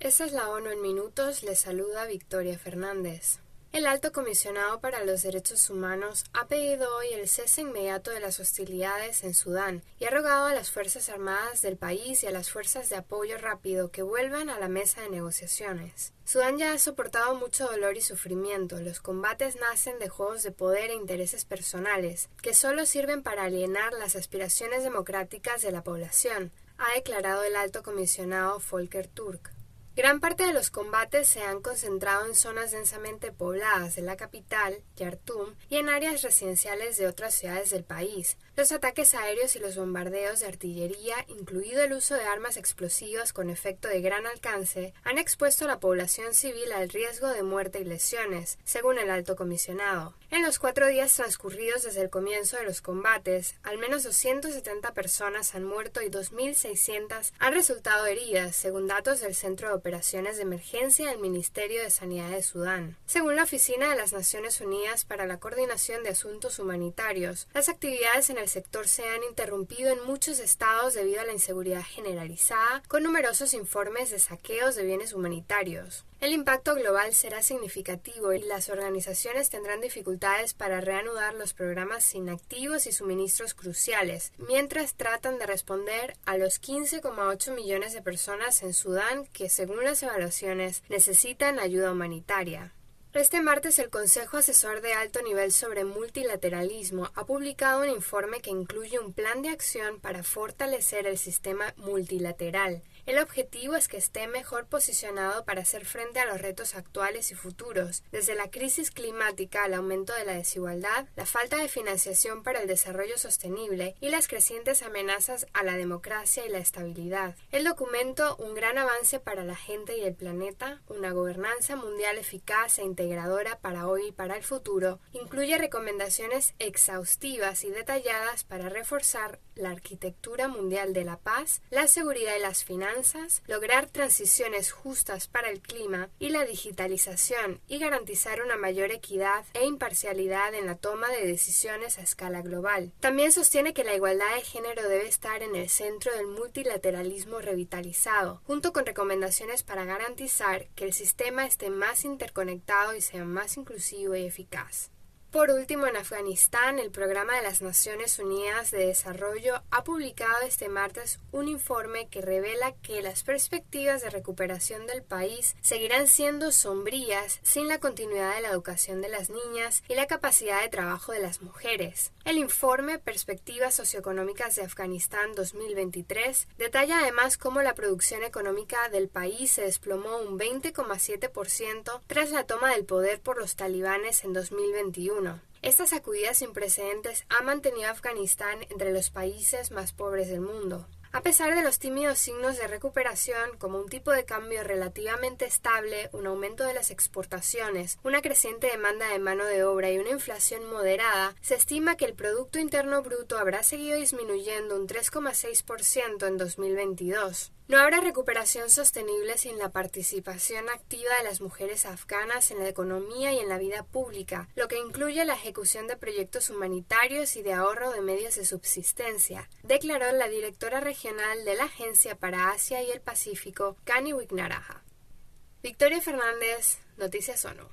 Esta es la ONU en minutos, le saluda Victoria Fernández. El alto comisionado para los derechos humanos ha pedido hoy el cese inmediato de las hostilidades en Sudán y ha rogado a las Fuerzas Armadas del país y a las fuerzas de apoyo rápido que vuelvan a la mesa de negociaciones. Sudán ya ha soportado mucho dolor y sufrimiento. Los combates nacen de juegos de poder e intereses personales, que solo sirven para alienar las aspiraciones democráticas de la población, ha declarado el alto comisionado Volker Turk. Gran parte de los combates se han concentrado en zonas densamente pobladas de la capital, Yartum, y en áreas residenciales de otras ciudades del país. Los ataques aéreos y los bombardeos de artillería, incluido el uso de armas explosivas con efecto de gran alcance, han expuesto a la población civil al riesgo de muerte y lesiones, según el alto comisionado. En los cuatro días transcurridos desde el comienzo de los combates, al menos 270 personas han muerto y 2.600 han resultado heridas, según datos del Centro de Operaciones de Emergencia del Ministerio de Sanidad de Sudán. Según la Oficina de las Naciones Unidas para la Coordinación de Asuntos Humanitarios, las actividades en el sector se han interrumpido en muchos estados debido a la inseguridad generalizada, con numerosos informes de saqueos de bienes humanitarios. El impacto global será significativo y las organizaciones tendrán dificultades para reanudar los programas inactivos y suministros cruciales, mientras tratan de responder a los 15,8 millones de personas en Sudán que, según las evaluaciones, necesitan ayuda humanitaria. Este martes el Consejo Asesor de Alto Nivel sobre Multilateralismo ha publicado un informe que incluye un plan de acción para fortalecer el sistema multilateral, el objetivo es que esté mejor posicionado para hacer frente a los retos actuales y futuros, desde la crisis climática al aumento de la desigualdad, la falta de financiación para el desarrollo sostenible y las crecientes amenazas a la democracia y la estabilidad. El documento, un gran avance para la gente y el planeta, una gobernanza mundial eficaz e integradora para hoy y para el futuro, incluye recomendaciones exhaustivas y detalladas para reforzar la arquitectura mundial de la paz, la seguridad y las finanzas, lograr transiciones justas para el clima y la digitalización y garantizar una mayor equidad e imparcialidad en la toma de decisiones a escala global. También sostiene que la igualdad de género debe estar en el centro del multilateralismo revitalizado, junto con recomendaciones para garantizar que el sistema esté más interconectado y sea más inclusivo y eficaz. Por último, en Afganistán, el Programa de las Naciones Unidas de Desarrollo ha publicado este martes un informe que revela que las perspectivas de recuperación del país seguirán siendo sombrías sin la continuidad de la educación de las niñas y la capacidad de trabajo de las mujeres. El informe Perspectivas socioeconómicas de Afganistán 2023 detalla además cómo la producción económica del país se desplomó un 20,7% tras la toma del poder por los talibanes en 2021 esta sacudida sin precedentes ha mantenido a Afganistán entre los países más pobres del mundo. A pesar de los tímidos signos de recuperación, como un tipo de cambio relativamente estable, un aumento de las exportaciones, una creciente demanda de mano de obra y una inflación moderada, se estima que el Producto Interno Bruto habrá seguido disminuyendo un 3,6% en 2022. No habrá recuperación sostenible sin la participación activa de las mujeres afganas en la economía y en la vida pública, lo que incluye la ejecución de proyectos humanitarios y de ahorro de medios de subsistencia, declaró la directora regional de la Agencia para Asia y el Pacífico, Kani Wignaraja. Victoria Fernández, Noticias ONU.